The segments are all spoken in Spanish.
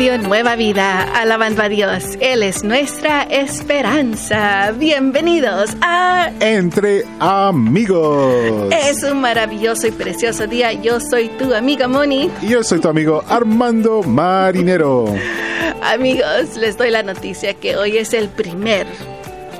Radio Nueva Vida, alabando a Dios. Él es nuestra esperanza. Bienvenidos a Entre Amigos. Es un maravilloso y precioso día. Yo soy tu amiga Moni. Y yo soy tu amigo Armando Marinero. Amigos, les doy la noticia que hoy es el primer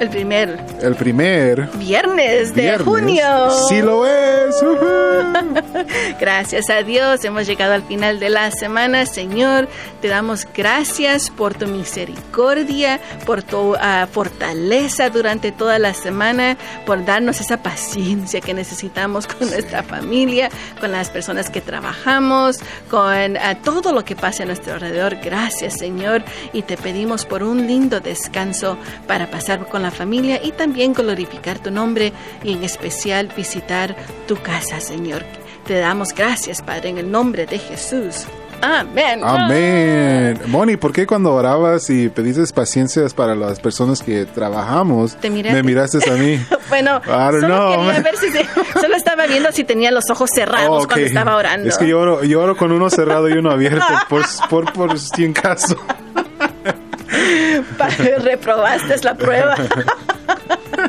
el primer. El primer. Viernes de junio. Sí lo es. gracias a Dios. Hemos llegado al final de la semana. Señor, te damos gracias por tu misericordia, por tu uh, fortaleza durante toda la semana, por darnos esa paciencia que necesitamos con nuestra familia, con las personas que trabajamos, con uh, todo lo que pasa a nuestro alrededor. Gracias, Señor. Y te pedimos por un lindo descanso para pasar con la familia y también glorificar tu nombre y en especial visitar tu casa, Señor. Te damos gracias, Padre, en el nombre de Jesús. Amén. Amén. Moni, ¿por qué cuando orabas y pediste paciencias para las personas que trabajamos, me miraste a mí? bueno, solo quería ver si solo estaba viendo si tenía los ojos cerrados cuando estaba orando. Es que yo oro, yo oro con uno cerrado y uno abierto, por, por, por si en caso. reprobaste la prueba.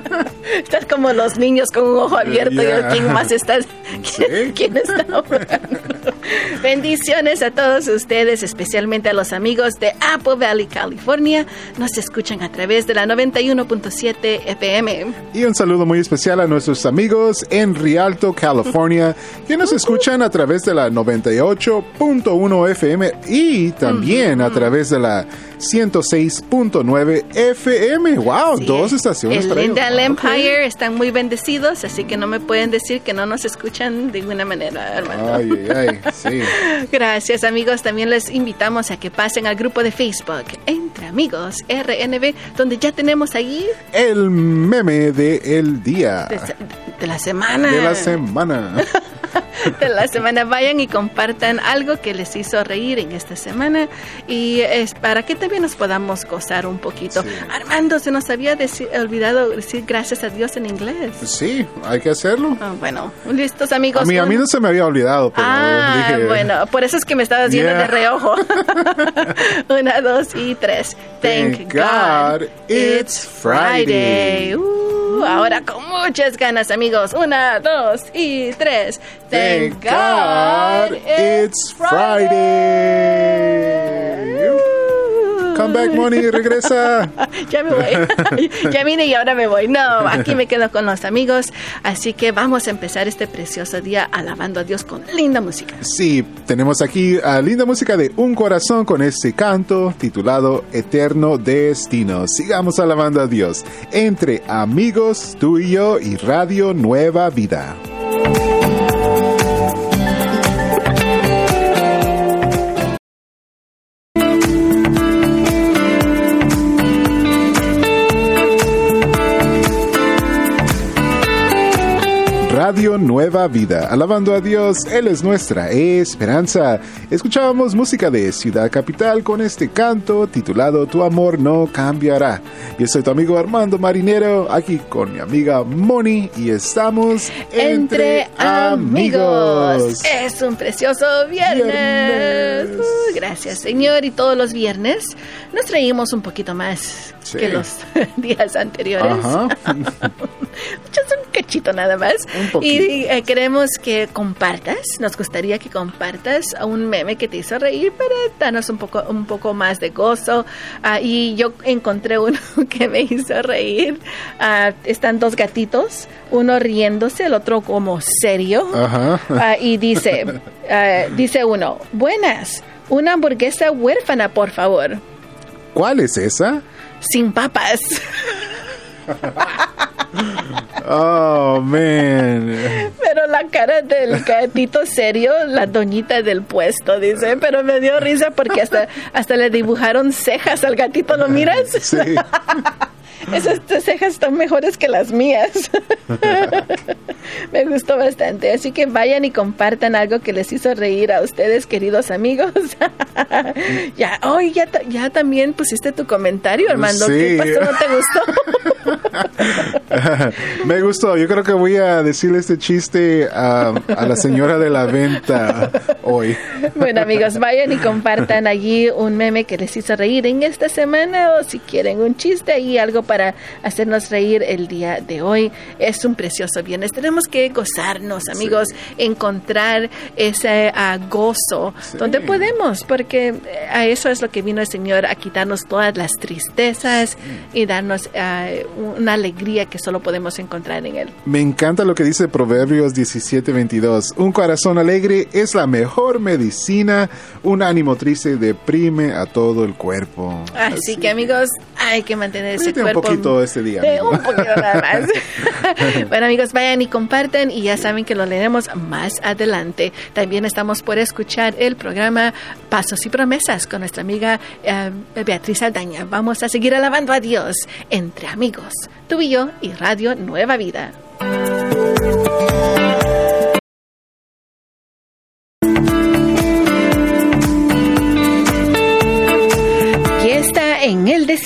Estás como los niños con un ojo abierto y quién más está, quién, está Bendiciones a todos ustedes, especialmente a los amigos de Apple Valley, California. Nos escuchan a través de la 91.7 FM. Y un saludo muy especial a nuestros amigos en Rialto, California, que nos escuchan a través de la 98.1 FM y también a través de la 106.9 FM. ¡Wow! dos estaciones. El Linda Empire están muy bendecidos, así que no me pueden decir que no nos escuchan de ninguna manera, hermano. Ay, ay, sí. Gracias, amigos. También les invitamos a que pasen al grupo de Facebook Entre Amigos RNB, donde ya tenemos ahí el meme del el día. de la semana. De la semana. de la semana. Vayan y compartan algo que les hizo reír en esta semana y es para que también nos podamos gozar un poquito. Armando, se nos había olvidado decir gracias a Dios en inglés. Sí, hay que hacerlo. Ah, bueno, listos amigos. A mí, a mí no se me había olvidado, pero ah, bueno, por eso es que me estabas viendo de reojo. Una, dos y tres. Thank, God, it's Friday. Uh, ahora con muchas ganas, amigos. Una, dos y tres. Thank God it's Friday. Come back, Money, regresa. ya me voy. ya vine y ahora me voy. No, aquí me quedo con los amigos. Así que vamos a empezar este precioso día alabando a Dios con linda música. Sí, tenemos aquí a linda música de Un Corazón con este canto titulado Eterno Destino. Sigamos alabando a Dios entre amigos, tú y yo y Radio Nueva Vida. Radio Nueva Vida. Alabando a Dios, Él es nuestra esperanza. Escuchábamos música de Ciudad Capital con este canto titulado Tu amor no cambiará. Yo soy tu amigo Armando Marinero, aquí con mi amiga Moni y estamos entre, amigos. Es un precioso viernes. Uh, gracias Señor y todos los viernes nos traímamos un poquito más que los días anteriores. Ajá. un cachito nada más. Y eh, queremos que compartas, nos gustaría que compartas un meme que te hizo reír para darnos un poco, un poco más de gozo. Ah, y yo encontré uno que me hizo reír. Ah, están dos gatitos, uno riéndose, el otro como serio. Ah, y dice, dice uno, buenas, una hamburguesa huérfana, por favor. ¿Cuál es esa? Sin papas. Oh, man. Pero la cara del gatito serio, la doñita del puesto, dice, pero me dio risa porque hasta, hasta le dibujaron cejas al gatito, ¿lo miras? Sí. Esas cejas están mejores que las mías. Me gustó bastante. Así que vayan y compartan algo que les hizo reír a ustedes, queridos amigos. ya, hoy ya, ya también pusiste tu comentario, Armando. ¿Qué pasó? ¿No te gustó? Me gustó. Yo creo que voy a decirle este chiste a, a la señora de la venta hoy. Bueno, amigos, vayan y compartan allí un meme que les hizo reír en esta semana o si quieren un chiste y algo para hacernos reír el día de hoy. Es un precioso viernes. Tenemos que gozarnos, amigos, encontrar ese uh, gozo donde podemos, porque eh, a eso es lo que vino el Señor, a quitarnos todas las tristezas y darnos uh, una alegría que solo podemos encontrar en Él. Me encanta lo que dice Proverbios 17:22. Un corazón alegre es la mejor medicina, un ánimo triste deprime a todo el cuerpo. Así, que amigos, hay que mantener ese cuerpo. Un poquito este día. un poquito nada más. bueno amigos, vayan y compartan y ya saben que lo leeremos más adelante. También estamos por escuchar el programa Pasos y Promesas con nuestra amiga eh, Beatriz Aldaña. Vamos a seguir alabando a Dios entre amigos, tú y yo y Radio Nueva Vida.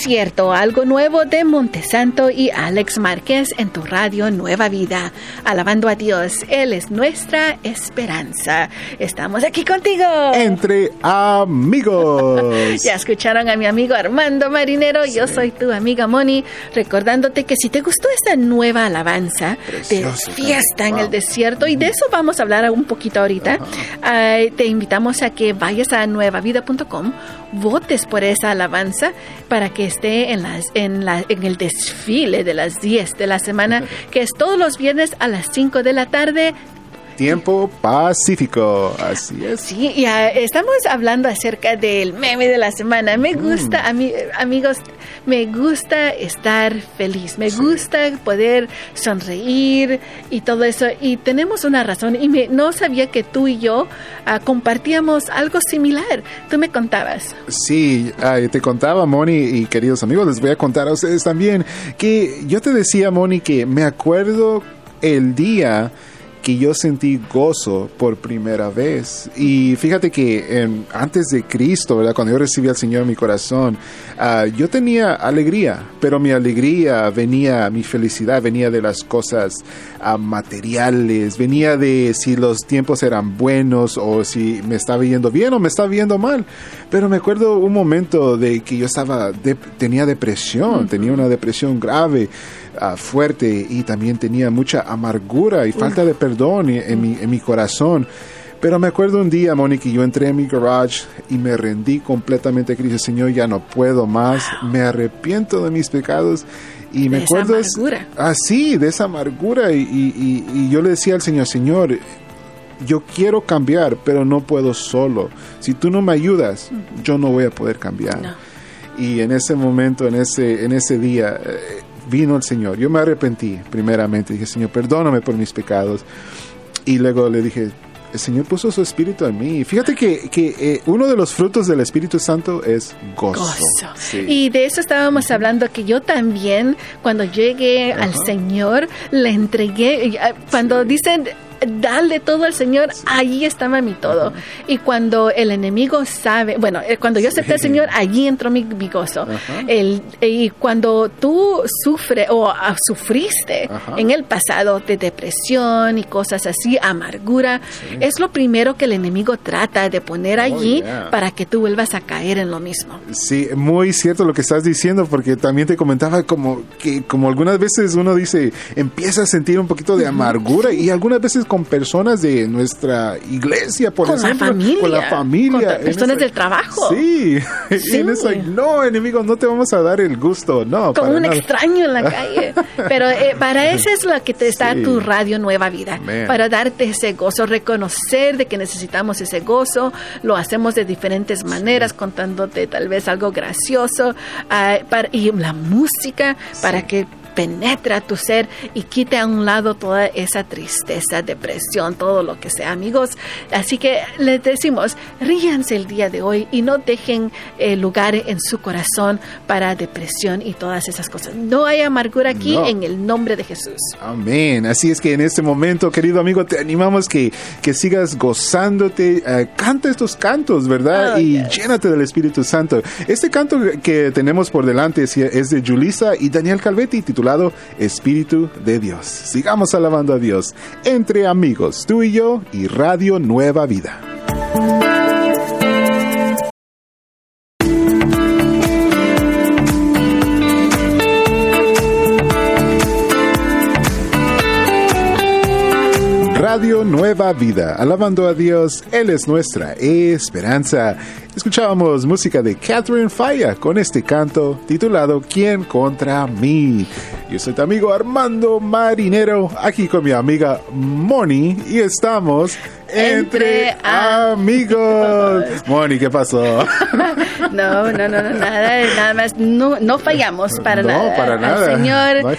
Desierto, algo nuevo de Montesanto y Alex Márquez en tu radio Nueva Vida. Alabando a Dios, Él es nuestra esperanza. Estamos aquí contigo. Entre amigos. ya escucharon a mi amigo Armando Marinero, yo soy tu amiga Moni, recordándote que si te gustó esta nueva alabanza de fiesta en el desierto, y de eso vamos a hablar un poquito ahorita, te invitamos a que vayas a nuevavida.com, votes por esa alabanza para que esté en, las, en, la, en el desfile de las 10 de la semana, que es todos los viernes a las 5 de la tarde Tiempo Pacífico, así es. Sí, ya estamos hablando acerca del meme de la semana. Me mm. gusta, amigos, me gusta estar feliz, me gusta poder sonreír y todo eso. Y tenemos una razón, y me, no sabía que tú y yo ah, compartíamos algo similar. Tú me contabas. Sí, te contaba, Moni, y queridos amigos, les voy a contar a ustedes también, que yo te decía, Moni, que me acuerdo el día que yo sentí gozo por primera vez. Y fíjate que antes de Cristo, ¿verdad? cuando yo recibí al Señor en mi corazón, ah, yo tenía alegría, pero mi alegría venía, mi felicidad venía de las cosas ah, materiales, venía de si los tiempos eran buenos o si me estaba yendo bien o me estaba yendo mal. Pero me acuerdo un momento de que yo estaba, tenía depresión, tenía una depresión grave. Ah, fuerte y también tenía mucha amargura y falta de perdón en, mi, en mi corazón. Pero me acuerdo un día, Mónica, yo entré en mi garage y me rendí completamente a Cristo. Señor, ya no puedo más, me arrepiento de mis pecados. Y me acuerdo así, de esa amargura. Y, y, yo le decía al Señor, Señor, yo quiero cambiar, pero no puedo solo. Si tú no me ayudas, yo no voy a poder cambiar. Y en ese momento, en ese, en ese día, eh, vino el Señor. Yo me arrepentí primeramente, dije, Señor, perdóname por mis pecados. Y luego le dije, el Señor puso su espíritu en mí. Fíjate que, que eh, uno de los frutos del Espíritu Santo es gozo. Y de eso estábamos hablando, que yo también, cuando llegué al Señor, le entregué, cuando dicen dale todo al Señor, allí estaba mi todo. Y cuando el enemigo sabe, bueno, eh, cuando yo acepté al Señor, allí entró mi, gozo. El, y cuando tú sufres o ah, sufriste en el pasado de depresión y cosas así, amargura, es lo primero que el enemigo trata de poner oh, allí para que tú vuelvas a caer en lo mismo. Sí, muy cierto lo que estás diciendo, porque también te comentaba como que como algunas veces uno dice, empieza a sentir un poquito de amargura y algunas veces con personas de nuestra iglesia, por con ejemplo. La familia, con la familia. Con personas del trabajo. Sí. sí. en eso, no, enemigos, no te vamos a dar el gusto. No. Como un extraño en la calle. Pero eh, para eso es lo que te está tu radio Nueva Vida. Para darte ese gozo, reconocer de que necesitamos ese gozo. Lo hacemos de diferentes maneras, contándote tal vez algo gracioso. Uh, para, y la música, para que penetre a tu ser y quite a un lado toda esa tristeza, depresión, todo lo que sea, amigos. Así que les decimos, ríanse el día de hoy y no dejen eh, lugar en su corazón para depresión y todas esas cosas. No hay amargura aquí en el nombre de Jesús. Amén. Así es que en este momento, querido amigo, te animamos que, que sigas gozándote. Eh, canta estos cantos, ¿verdad? Oh, y llénate del Espíritu Santo. Este canto que tenemos por delante es, es de Julisa y Daniel Calvetti, titulado Espíritu de Dios. Sigamos alabando a Dios entre amigos, tú y yo y Radio Nueva Vida. Radio Nueva Vida, alabando a Dios, Él es nuestra esperanza. Escuchábamos música de Catherine Falla con este canto titulado ¿Quién contra mí? Yo soy tu amigo Armando Marinero, aquí con mi amiga Moni y estamos entre, amigos. Moni, ¿qué pasó? no, no, no, no, nada, nada más, no, no fallamos para no, nada. para nada. Señor,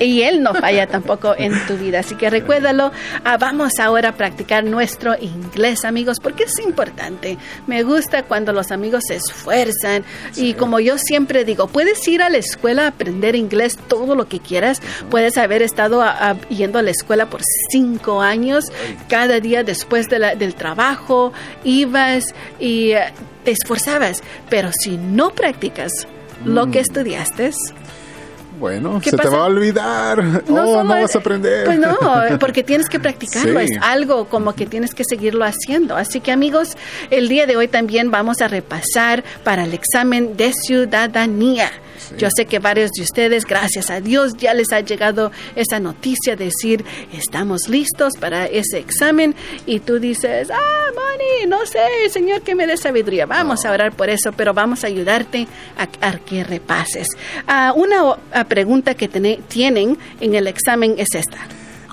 y Él no falla tampoco en tu vida, así que recuérdalo. Ah, vamos ahora a practicar nuestro inglés, amigos, porque es importante. Me gusta cuando los amigos se esfuerzan. Y como yo siempre digo, puedes ir a la escuela a aprender inglés todo lo que quieras, puedes haber estado yendo a la escuela por cinco años, cada día después del trabajo, ibas y eh, te esforzabas, pero si no practicas lo que mm. estudiaste, bueno, se te va a olvidar. No, oh, no vas a aprender. Pues no, porque tienes que practicarlo. Es algo como que tienes que seguirlo haciendo. Así que amigos, el día de hoy también vamos a repasar para el examen de ciudadanía. Yo sé que varios de ustedes, gracias a Dios, ya les ha llegado esa noticia de decir, estamos listos para ese examen y tú dices, ah, Moni, no sé, Señor, que me dé sabiduría. Vamos a orar por eso, pero vamos a ayudarte a, que repases. Ah, una pregunta que tienen en el examen es esta.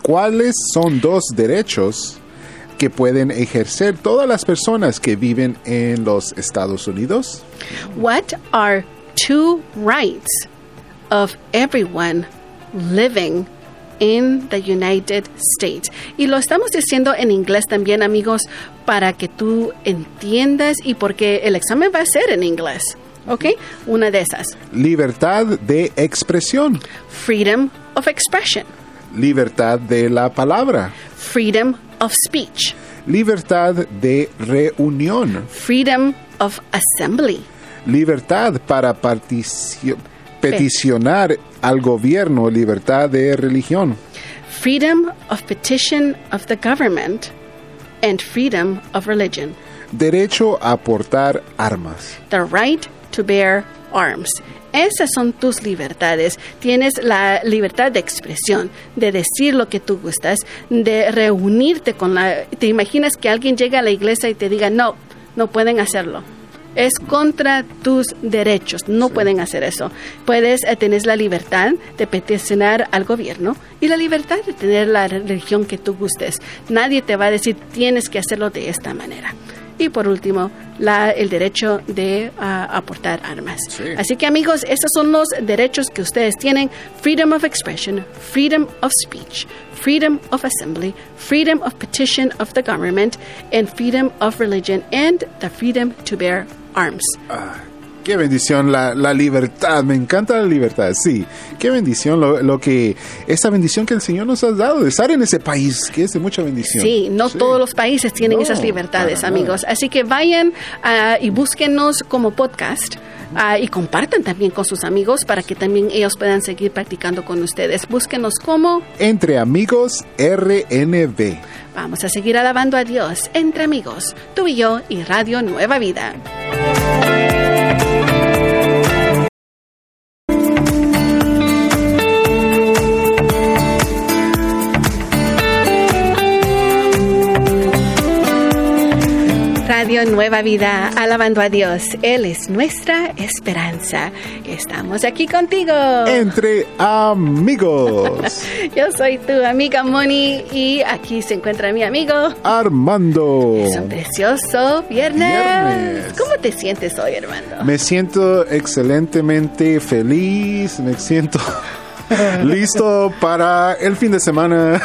¿Cuáles son dos derechos que pueden ejercer todas las personas que viven en los Estados Unidos? What are two rights of everyone living in the United States. Y lo estamos diciendo en inglés también, amigos, para que tú entiendas y porque el examen va a ser en inglés. ¿Ok? Una de esas. Libertad de expresión. Freedom of expression. Libertad de la palabra. Freedom of speech. Libertad de reunión. Freedom of assembly libertad para peticionar al gobierno, libertad de religión. Freedom of petition of the government and freedom of religion. Derecho a portar armas. The right to bear arms. Esas son tus libertades. Tienes la libertad de expresión, de decir lo que tú gustas, de reunirte con la... ¿Te imaginas que alguien llega a la iglesia y te diga, no, no pueden hacerlo? Es contra tus derechos. No pueden hacer eso. Puedes eh, tener la libertad de peticionar al gobierno y la libertad de tener la religión que tú gustes. Nadie te va a decir tienes que hacerlo de esta manera. Y por último, la, el derecho de ah, aportar armas. Así que amigos, esos son los derechos que ustedes tienen. Freedom of expression, freedom of speech, freedom of assembly, freedom of petition of the government, and freedom of religion, and the freedom to bear arms. Ah, qué bendición la, la, libertad, me encanta la libertad, sí. Qué bendición lo, lo, que, esa bendición que el Señor nos ha dado de estar en ese país, que es de mucha bendición. Sí, no todos los países tienen esas libertades, amigos. Así que vayan uh, y búsquenos como podcast. Uh, y compartan también con sus amigos para que también ellos puedan seguir practicando con ustedes. Búsquenos como Entre Amigos RNB. Vamos a seguir alabando a Dios entre amigos, tú y yo y Radio Nueva Vida. Radio Nueva Vida, alabando a Dios. Él es nuestra esperanza. Estamos aquí contigo. Entre amigos. Yo soy tu amiga Moni y aquí se encuentra mi amigo Armando. Es un precioso viernes. ¿Cómo te sientes hoy, Armando? Me siento excelentemente feliz, me siento ¿Listo para el fin de semana?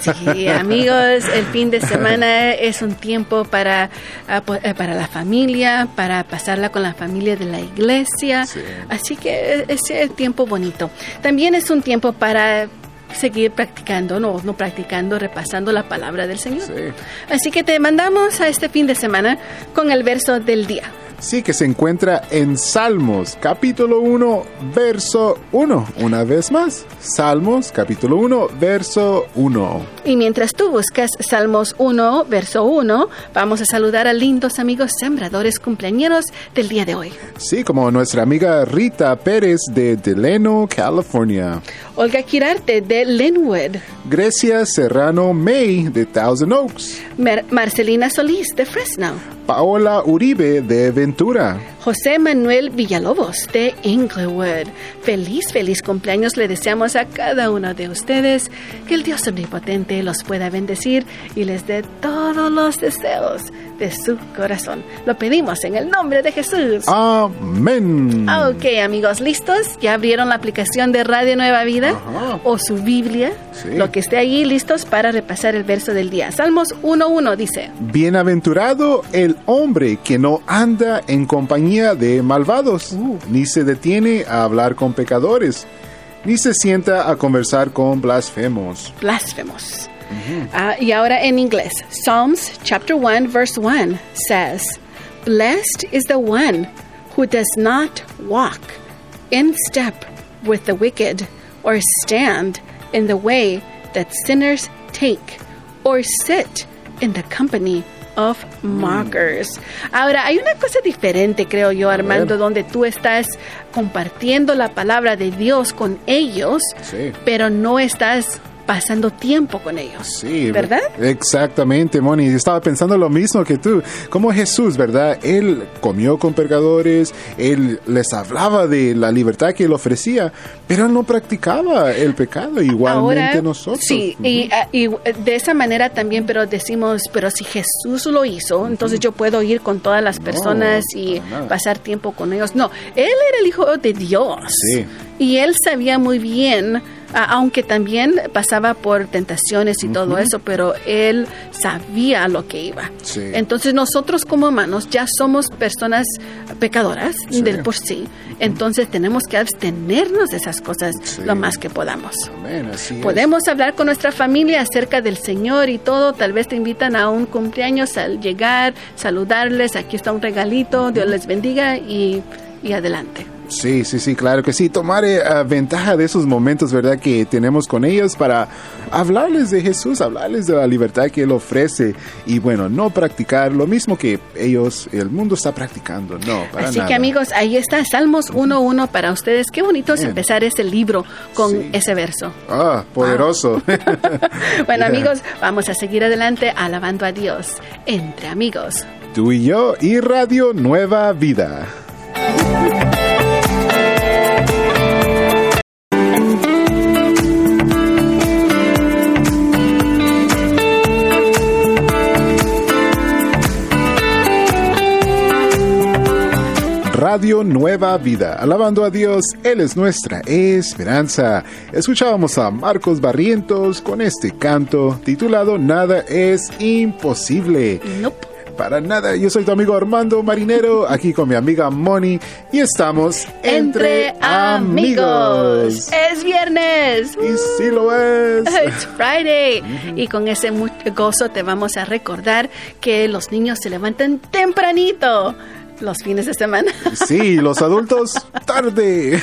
sí, amigos, el fin de semana es un tiempo para, ah, eh, para la familia, para pasarla con la familia de la iglesia. Así que es el tiempo bonito. También es un tiempo para seguir practicando, no, no practicando, repasando la palabra del Señor. Así que te mandamos a este fin de semana con el verso del día. Sí, que se encuentra en Salmos, capítulo 1, verso 1. Una vez más, Salmos, capítulo 1, verso 1. Y mientras tú buscas Salmos 1, verso 1, vamos a saludar a lindos amigos sembradores cumpleañeros del día de hoy. Sí, como nuestra amiga Rita Pérez de Delano, California. Olga Quirarte de Linwood. Grecia Serrano May de Thousand Oaks. Marcelina Solís de Fresno. Paola Uribe de Ventura. José Manuel Villalobos de Inglewood. Feliz, feliz cumpleaños le deseamos a cada uno de ustedes. Que el Dios omnipotente los pueda bendecir y les dé todos los deseos de su corazón. Lo pedimos en el nombre de Jesús. Amén. Ok, amigos, ¿listos? ¿Ya abrieron la aplicación de Radio Nueva Vida o su Biblia? Lo que esté allí, listos para repasar el verso del día. Salmos 1.1 dice, Bienaventurado el hombre que no anda en compañía de malvados, uh. ni se detiene a hablar con pecadores, ni se sienta a conversar con blasfemos. Blasfemos. Uh, y ahora en inglés. Psalms chapter 1 verse 1 says, Blessed is the one who does not walk in step with the wicked, or stand in the way that sinners take, or sit in the company of mockers. Ahora, hay una cosa diferente, creo yo, Armando, donde tú estás compartiendo la palabra de Dios con ellos, sí. pero no estás pasando tiempo con ellos. Sí, ¿verdad? Exactamente, Moni. Estaba pensando lo mismo que tú. Como Jesús, ¿verdad? Él comió con pecadores, él les hablaba de la libertad que él ofrecía, pero él no practicaba el pecado igualmente nosotros. Sí, y, ah, y, de esa manera también, pero decimos, pero si Jesús lo hizo, entonces yo puedo ir con todas las personas y pasar tiempo con ellos. No, él era el Hijo de Dios. Sí. Y él sabía muy bien aunque también pasaba por tentaciones y todo eso, pero él sabía lo que iba. Entonces nosotros como humanos ya somos personas pecadoras del por sí, entonces tenemos que abstenernos de esas cosas lo más que podamos. Podemos hablar con nuestra familia acerca del Señor y todo, tal vez te invitan a un cumpleaños al llegar, saludarles, aquí está un regalito, Dios les bendiga y, y adelante. Sí, sí, sí, claro que sí. Tomar eh, ventaja de esos momentos, ¿verdad? Que tenemos con ellos para hablarles de Jesús, hablarles de la libertad que Él ofrece y bueno, no practicar lo mismo que ellos, el mundo está practicando, no, para Así que amigos, ahí está Salmos 1.1 para ustedes. Qué bonito es empezar este libro con ese verso. Ah, poderoso. bueno amigos, vamos a seguir adelante alabando a Dios entre amigos. Tú y yo y Radio Nueva Vida. Radio Nueva Vida. Alabando a Dios, Él es nuestra esperanza. Escuchábamos a Marcos Barrientos con este canto titulado Nada es imposible. Nope. Para nada, yo soy tu amigo Armando Marinero, aquí con mi amiga Moni, y estamos entre, amigos. Es viernes. Y sí lo es. It's Friday. Y con ese gozo te vamos a recordar que los niños se levantan tempranito los fines de semana. Sí, los adultos tarde.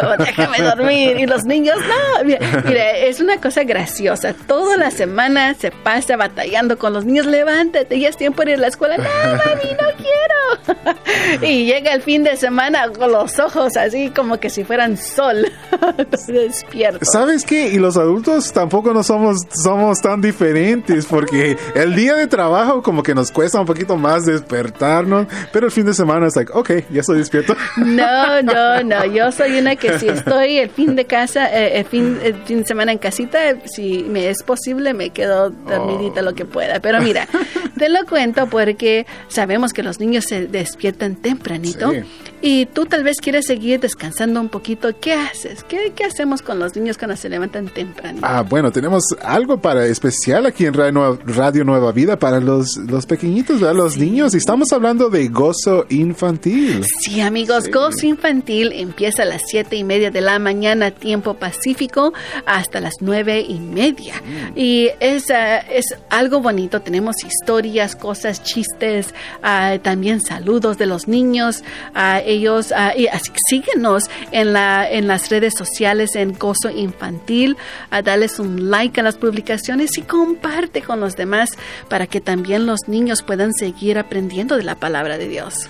Como déjame dormir. Y los niños no. Mire, es una cosa graciosa. Toda la semana se pasa batallando con los niños. Levántate, ya es tiempo de ir a la escuela. No, mami, no quiero. Y llega el fin de semana con los ojos así como que si fueran sol. Despierto. ¿Sabes qué? Y los adultos tampoco no somos, somos tan diferentes porque el día de trabajo como que nos cuesta un poquito más despertarnos, pero el fin de de semana es like, ok, ya estoy despierto. No, no, no. Yo soy una que si estoy el fin de casa, eh, el, fin, el fin de semana en casita, si me es posible, me quedo dormidita lo que pueda. Pero mira, te lo cuento porque sabemos que los niños se despiertan tempranito. Y tú tal vez quieres seguir descansando un poquito. ¿Qué haces? ¿Qué, qué hacemos con los niños cuando se levantan temprano? Ah, bueno, tenemos algo para especial aquí en Radio Nueva Vida para los, los pequeñitos, los niños. Y estamos hablando de gozo infantil. Sí, amigos, gozo infantil empieza a las siete y media de la mañana, tiempo pacífico, hasta las nueve y media. Mm. Y es, ah, es algo bonito. Tenemos historias, cosas, chistes, ah, también saludos de los niños. Uh, ellos, y así, síguenos en, la, en las redes sociales en Gozo Infantil, a darles un like a las publicaciones y comparte con los demás para que también los niños puedan seguir aprendiendo de la palabra de Dios.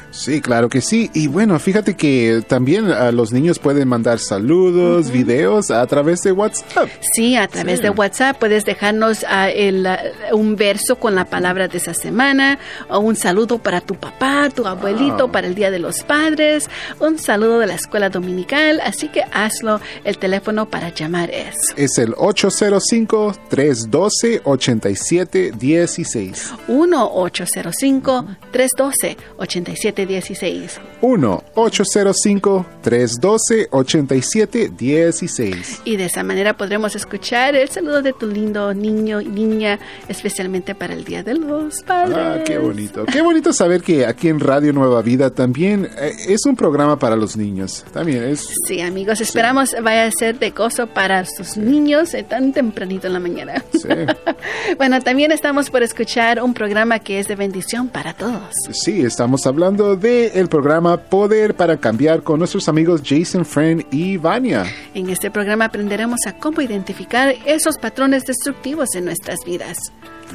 Sí, claro que sí. Y bueno, fíjate que también los niños pueden mandar saludos, videos a través de WhatsApp. Sí, a través de WhatsApp puedes dejarnos el, un verso con la palabra de esa semana o un saludo para tu papá, tu abuelito, para el Día de los Padres, un saludo de la escuela dominical. Así que hazlo. El teléfono para llamar es. Es el 805-312-8716. 1-805-312-8716. 1-805-312-8716. Y de esa manera podremos escuchar el saludo de tu lindo niño y niña, especialmente para el Día de los Padres. Ah, qué bonito. Qué bonito saber que aquí en Radio Nueva Vida también eh, es un programa para los niños. También es. Sí, amigos, esperamos vaya a ser de gozo para sus niños eh, tan tempranito en la mañana. Sí. bueno, también estamos por escuchar un programa que es de bendición para todos. Sí, estamos hablando de el programa Poder para Cambiar con nuestros amigos Jason Friend y Vania. En este programa aprenderemos a cómo identificar esos patrones destructivos en nuestras vidas.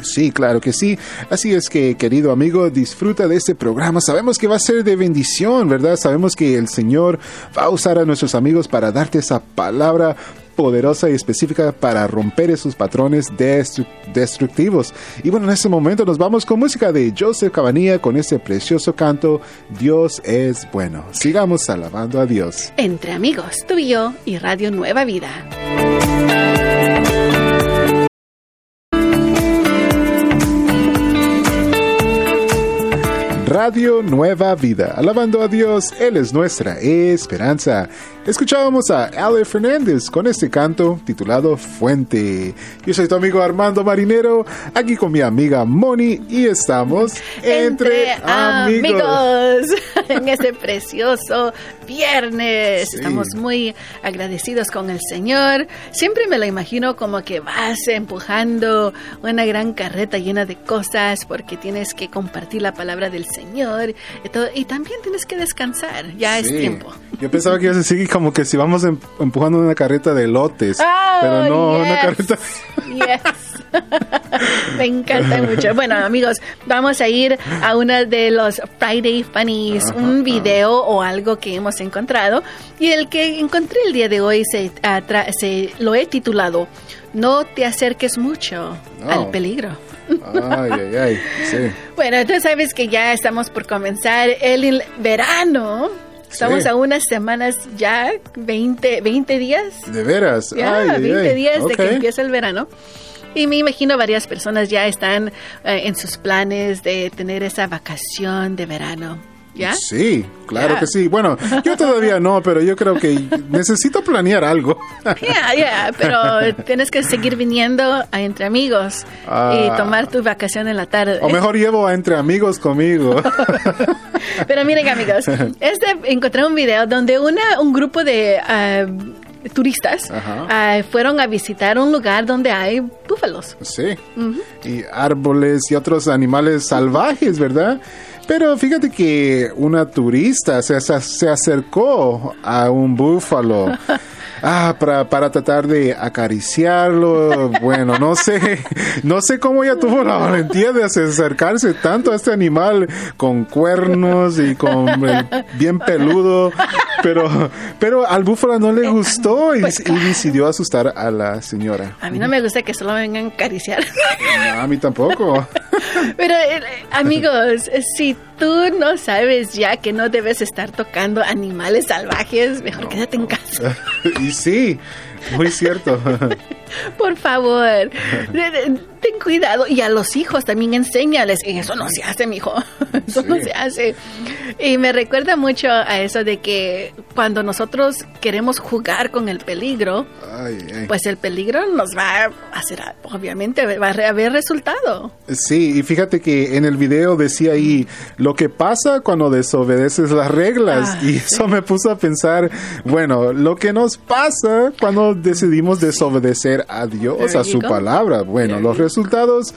Sí, claro que sí. Así es que, querido amigo, disfruta de este programa. Sabemos que va a ser de bendición, ¿verdad? Sabemos que el Señor va a usar a nuestros amigos para darte esa palabra poderosa y específica para romper esos patrones destructivos. Y bueno, en este momento nos vamos con música de Joseph Cabanilla con ese precioso canto Dios es bueno. Sigamos alabando a Dios. Entre amigos, tú y yo y Radio Nueva Vida. Radio Nueva Vida. Alabando a Dios, Él es nuestra esperanza. Escuchábamos a Ale Fernández con este canto titulado Fuente. Yo soy tu amigo Armando Marinero, aquí con mi amiga Moni y estamos entre, amigos. en este precioso viernes. Estamos muy agradecidos con el Señor. Siempre me lo imagino como que vas empujando una gran carreta llena de cosas porque tienes que compartir la palabra del Señor y, todo, y también tienes que descansar. Ya es tiempo. Yo pensaba que ibas a decir como que si vamos em, empujando una carreta de lotes, oh, pero no, una carreta. Yes. Me encanta mucho. Bueno, amigos, vamos a ir a una de los Friday Funnies, un video o algo que hemos encontrado. Y el que encontré el día de hoy se, se lo he titulado No te acerques mucho al peligro. Ay, ay, ay, sí. Bueno, tú sabes que ya estamos por comenzar el verano. Estamos a unas semanas ya, 20, 20 días. ¿De veras? Ya, 20 días de que empieza el verano. Y me imagino varias personas ya están eh, en sus planes de tener esa vacación de verano. Sí, claro que sí. Bueno, yo todavía no, pero yo creo que necesito planear algo. Ya, ya, pero tienes que seguir viniendo a Entre Amigos y ah. tomar tu vacación en la tarde. O mejor llevo a Entre Amigos conmigo. pero miren, amigos, este encontré un video donde una un grupo de ah, turistas ah, fueron a visitar un lugar donde hay búfalos. Sí. Y árboles y otros animales salvajes, ¿verdad? Pero fíjate que una turista se, se acercó a un búfalo. Ah, para, para tratar de acariciarlo. Bueno, no sé, no sé cómo ella tuvo la valentía de acercarse tanto a este animal con cuernos y con bien peludo. Pero, pero al búfalo no le gustó y, pues, decidió asustar a la señora. A mí no me gusta que solo vengan a acariciar. a mí tampoco. Pero eh, amigos, si tú no sabes ya que no debes estar tocando animales salvajes, mejor quédate en casa. y sí, muy cierto. Por favor, ten cuidado. Y a los hijos también enséñales. Eso no se hace, mijo. Eso no se hace. Y me recuerda mucho a eso de que cuando nosotros queremos jugar con el peligro, pues el peligro nos va a hacer, obviamente, va a haber resultado. Sí, y fíjate que en el video decía ahí lo que pasa cuando desobedeces las reglas. Ah, y eso me puso a pensar, bueno, lo que nos pasa cuando decidimos desobedecer a Dios, a su palabra. Bueno, los resultados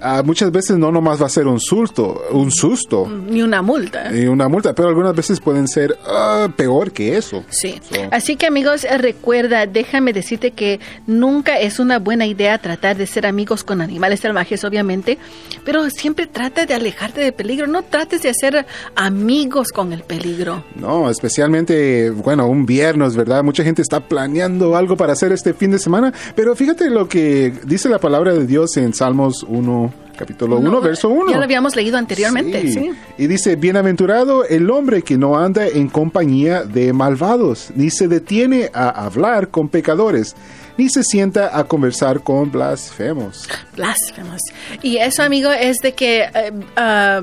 Ah, muchas veces no nomás va a ser un susto, un susto. Ni una multa. Ni una multa, pero algunas veces pueden ser ah, peor que eso. Sí. Así que amigos, eh, recuerda, déjame decirte que nunca es una buena idea tratar de ser amigos con animales salvajes, obviamente, pero siempre trata de alejarte del peligro, no trates de hacer amigos con el peligro. No, especialmente, bueno, un viernes, ¿verdad? Mucha gente está planeando algo para hacer este fin de semana, pero fíjate lo que dice la palabra de Dios en Salmos 1 capítulo 1, verso 1. Ya lo habíamos leído anteriormente, sí. Y dice, bienaventurado el hombre que no anda en compañía de malvados, ni se detiene a hablar con pecadores, ni se sienta a conversar con blasfemos. Blasfemos. Y eso, amigo, es de que... Eh, ah,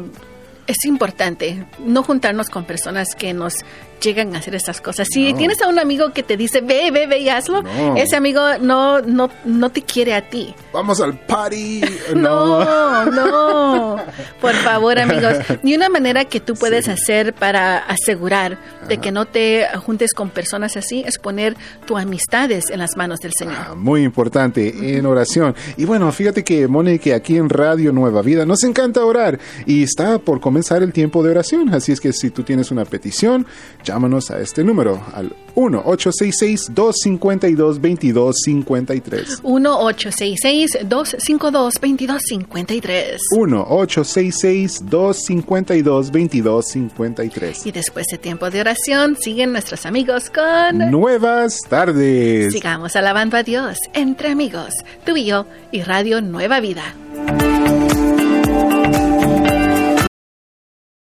es importante no juntarnos con personas que nos llegan a hacer estas cosas. Si tienes a un amigo que te dice, ve, ve, ve y hazlo, ese amigo no, no, no te quiere a ti. Vamos al party. no, no. Por favor, amigos. Ni una manera que tú puedes hacer para asegurar de que no te juntes con personas así es poner tus amistades en las manos del Señor. Ah, muy importante, en oración. Y bueno, fíjate que, Mónica, aquí en Radio Nueva Vida nos encanta orar y está por comenzar el tiempo de oración. Así es que si tú tienes una petición, llámanos a este número, al 1-866-252-2253. 1-866-252-2253. 1-866-252-2253. Y después de tiempo de oración, siguen nuestros amigos con... Nuevas tardes. Sigamos alabando a Dios entre amigos, tú y yo y Radio Nueva Vida.